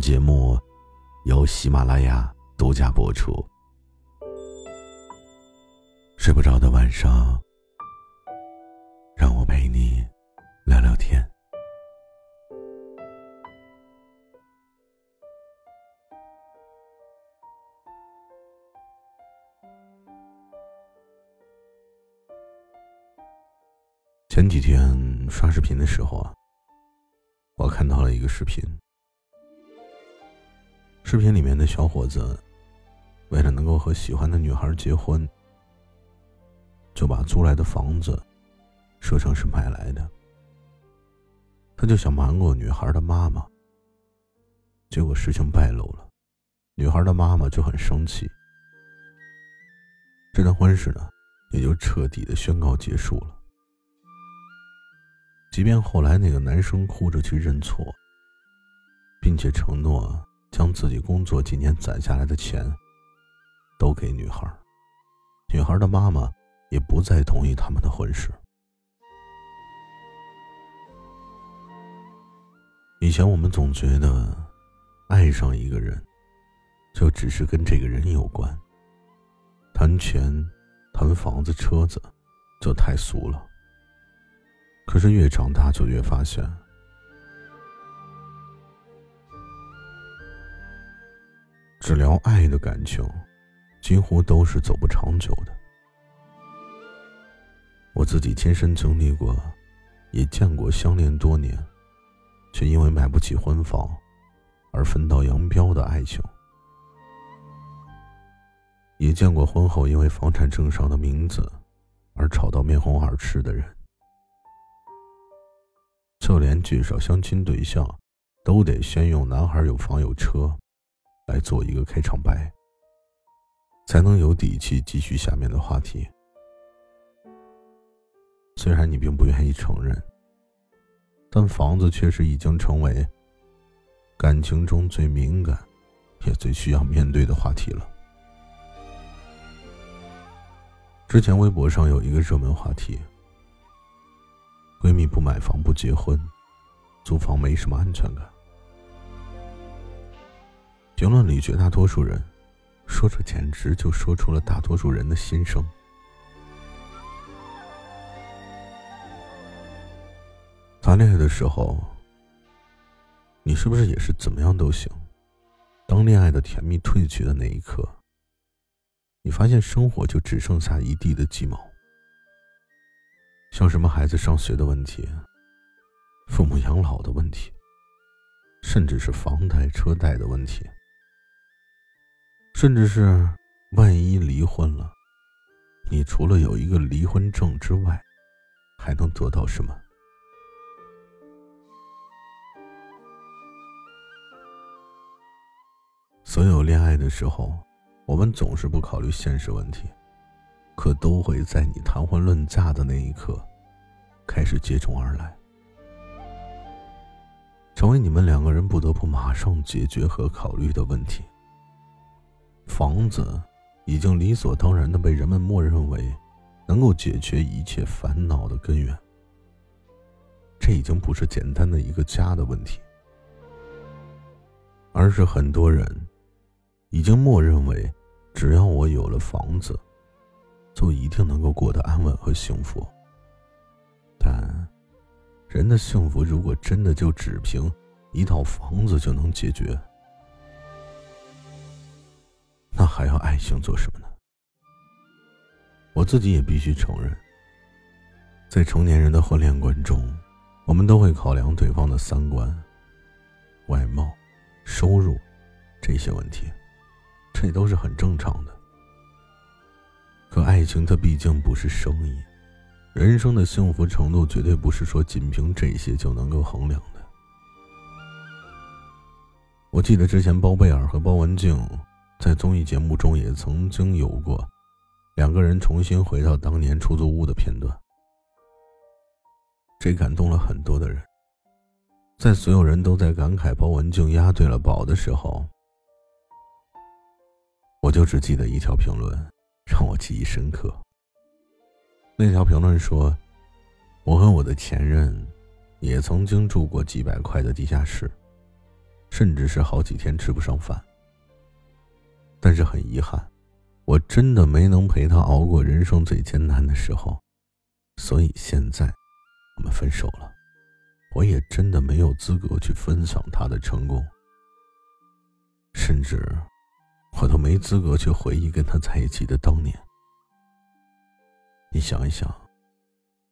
节目由喜马拉雅独家播出。睡不着的晚上，让我陪你聊聊天。前几天刷视频的时候啊，我看到了一个视频。视频里面的小伙子，为了能够和喜欢的女孩结婚，就把租来的房子说成是买来的。他就想瞒过女孩的妈妈，结果事情败露了，女孩的妈妈就很生气，这段婚事呢也就彻底的宣告结束了。即便后来那个男生哭着去认错，并且承诺。将自己工作几年攒下来的钱都给女孩，女孩的妈妈也不再同意他们的婚事。以前我们总觉得，爱上一个人，就只是跟这个人有关，谈钱、谈房子、车子，就太俗了。可是越长大，就越发现。只聊爱的感情，几乎都是走不长久的。我自己亲身经历过，也见过相恋多年，却因为买不起婚房而分道扬镳的爱情；也见过婚后因为房产证上的名字而吵到面红耳赤的人。就连介绍相亲对象，都得先用男孩有房有车。来做一个开场白，才能有底气继续下面的话题。虽然你并不愿意承认，但房子确实已经成为感情中最敏感，也最需要面对的话题了。之前微博上有一个热门话题：闺蜜不买房不结婚，租房没什么安全感。评论里绝大多数人说：“这简直就说出了大多数人的心声。”谈恋爱的时候，你是不是也是怎么样都行？当恋爱的甜蜜褪去的那一刻，你发现生活就只剩下一地的鸡毛。像什么孩子上学的问题、父母养老的问题，甚至是房贷车贷的问题。甚至是，万一离婚了，你除了有一个离婚证之外，还能得到什么？所有恋爱的时候，我们总是不考虑现实问题，可都会在你谈婚论嫁的那一刻，开始接踵而来，成为你们两个人不得不马上解决和考虑的问题。房子已经理所当然的被人们默认为能够解决一切烦恼的根源。这已经不是简单的一个家的问题，而是很多人已经默认为，只要我有了房子，就一定能够过得安稳和幸福。但人的幸福如果真的就只凭一套房子就能解决？那还要爱情做什么呢？我自己也必须承认，在成年人的婚恋观中，我们都会考量对方的三观、外貌、收入这些问题，这都是很正常的。可爱情它毕竟不是生意，人生的幸福程度绝对不是说仅凭这些就能够衡量的。我记得之前包贝尔和包文婧在综艺节目中也曾经有过两个人重新回到当年出租屋的片段，这感动了很多的人。在所有人都在感慨包文婧押对了宝的时候，我就只记得一条评论，让我记忆深刻。那条评论说：“我和我的前任，也曾经住过几百块的地下室，甚至是好几天吃不上饭。但是很遗憾，我真的没能陪他熬过人生最艰难的时候，所以现在我们分手了。”我也真的没有资格去分享他的成功，甚至我都没资格去回忆跟他在一起的当年。你想一想，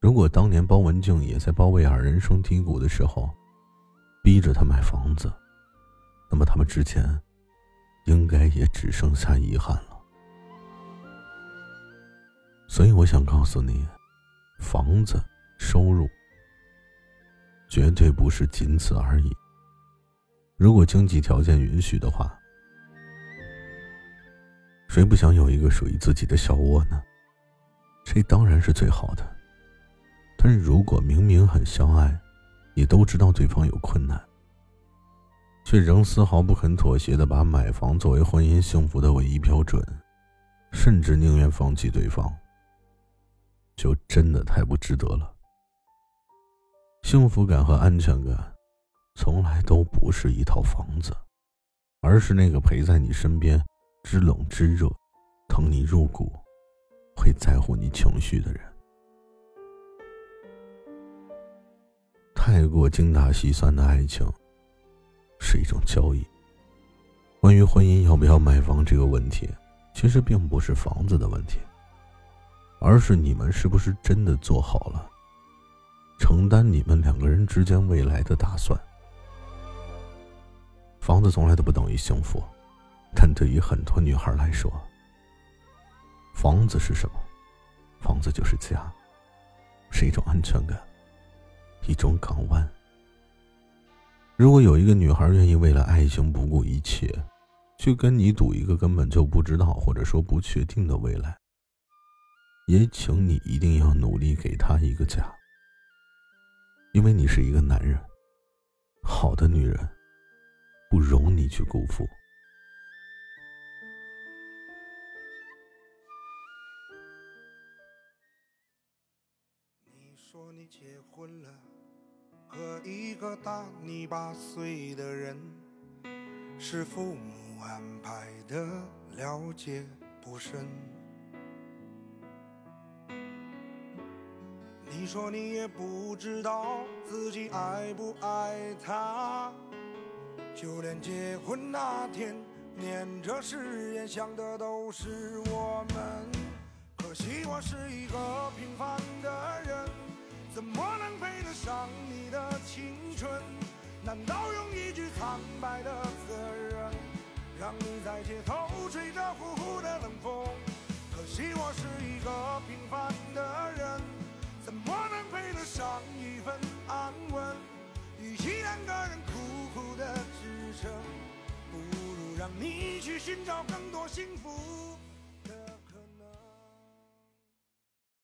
如果当年包文婧也在包贝尔人生低谷的时候，逼着他买房子，那么他们之前应该也只剩下遗憾了。所以我想告诉你，房子、收入。绝对不是仅此而已。如果经济条件允许的话，谁不想有一个属于自己的小窝呢？这当然是最好的。但是如果明明很相爱，也都知道对方有困难，却仍丝毫不肯妥协的把买房作为婚姻幸福的唯一标准，甚至宁愿放弃对方，就真的太不值得了。幸福感和安全感，从来都不是一套房子，而是那个陪在你身边，知冷知热，疼你入骨，会在乎你情绪的人。太过精打细算的爱情，是一种交易。关于婚姻要不要买房这个问题，其实并不是房子的问题，而是你们是不是真的做好了。承担你们两个人之间未来的打算。房子从来都不等于幸福，但对于很多女孩来说，房子是什么？房子就是家，是一种安全感，一种港湾。如果有一个女孩愿意为了爱情不顾一切，去跟你赌一个根本就不知道或者说不确定的未来，也请你一定要努力给她一个家。因为你是一个男人，好的女人不容你去辜负。你说你结婚了，和一个大你八岁的人，是父母安排的，了解不深。你说你也不知道自己爱不爱他，就连结婚那天念着誓言想的都是我们。可惜我是一个平凡的人，怎么能配得上你的青春？难道用一句苍白的责任，让你在街头吹着呼呼的冷风？可惜我是一个平凡的人。怎么能配得上一份安稳？与其两个人苦苦的支撑，不如让你去寻找更多幸福。